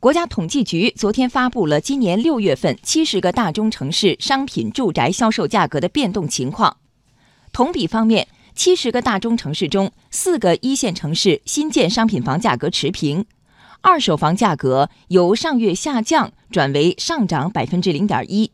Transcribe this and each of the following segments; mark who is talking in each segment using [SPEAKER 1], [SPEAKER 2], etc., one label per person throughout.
[SPEAKER 1] 国家统计局昨天发布了今年六月份七十个大中城市商品住宅销售价格的变动情况。同比方面，七十个大中城市中，四个一线城市新建商品房价格持平，二手房价格由上月下降转为上涨百分之零点一。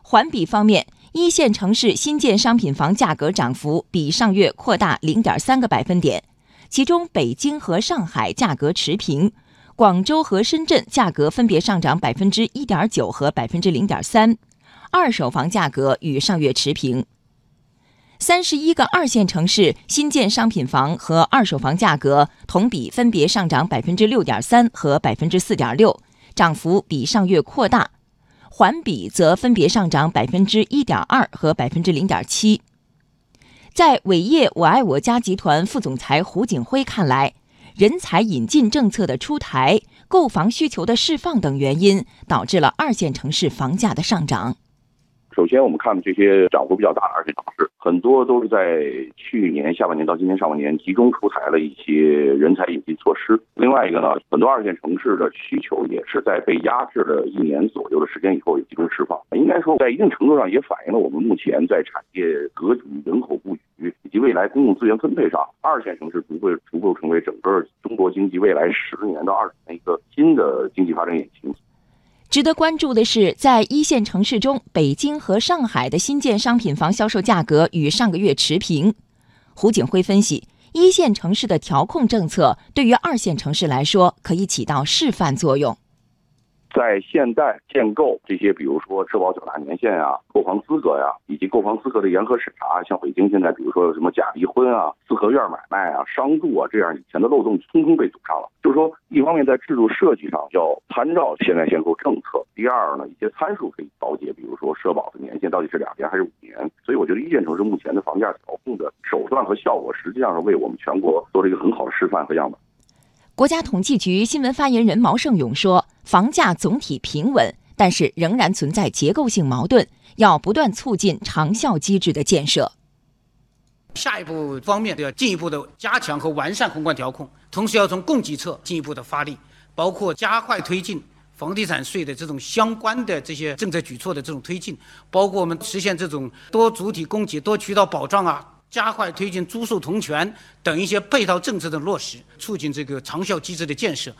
[SPEAKER 1] 环比方面，一线城市新建商品房价格涨幅比上月扩大零点三个百分点，其中北京和上海价格持平。广州和深圳价格分别上涨百分之一点九和百分之零点三，二手房价格与上月持平。三十一个二线城市新建商品房和二手房价格同比分别上涨百分之六点三和百分之四点六，涨幅比上月扩大；环比则分别上涨百分之一点二和百分之零点七。在伟业我爱我家集团副总裁胡景辉看来。人才引进政策的出台、购房需求的释放等原因，导致了二线城市房价的上涨。
[SPEAKER 2] 首先，我们看这些涨幅比较大的二线城，很多都是在去年下半年到今年上半年集中出台了一些人才引进措施。另外一个呢，很多二线城市的需求也是在被压制了一年左右的时间以后，也集中释放。应该说，在一定程度上也反映了我们目前在产业格局、人口布局以及未来公共资源分配上，二线城市不会足够成为整个中国经济未来十年到二十年一个新的经济发展引擎。
[SPEAKER 1] 值得关注的是，在一线城市中，北京和上海的新建商品房销售价格与上个月持平。胡景辉分析，一线城市的调控政策对于二线城市来说，可以起到示范作用。
[SPEAKER 2] 在现代限购这些，比如说社保缴纳年限啊、购房资格呀，以及购房资格的严格审查，像北京现在，比如说有什么假离婚啊、四合院买卖啊、商住啊，这样以前的漏洞通通被堵上了。就是说，一方面在制度设计上要参照现在限购政策；第二呢，一些参数可以调节，比如说社保的年限到底是两年还是五年。所以，我觉得一线城市目前的房价调控的手段和效果，实际上是为我们全国做了一个很好的示范和样本。
[SPEAKER 1] 国家统计局新闻发言人毛盛勇说：“房价总体平稳，但是仍然存在结构性矛盾，要不断促进长效机制的建设。
[SPEAKER 3] 下一步方面要进一步的加强和完善宏观调控，同时要从供给侧进一步的发力，包括加快推进房地产税的这种相关的这些政策举措的这种推进，包括我们实现这种多主体供给、多渠道保障啊。”加快推进租售同权等一些配套政策的落实，促进这个长效机制的建设。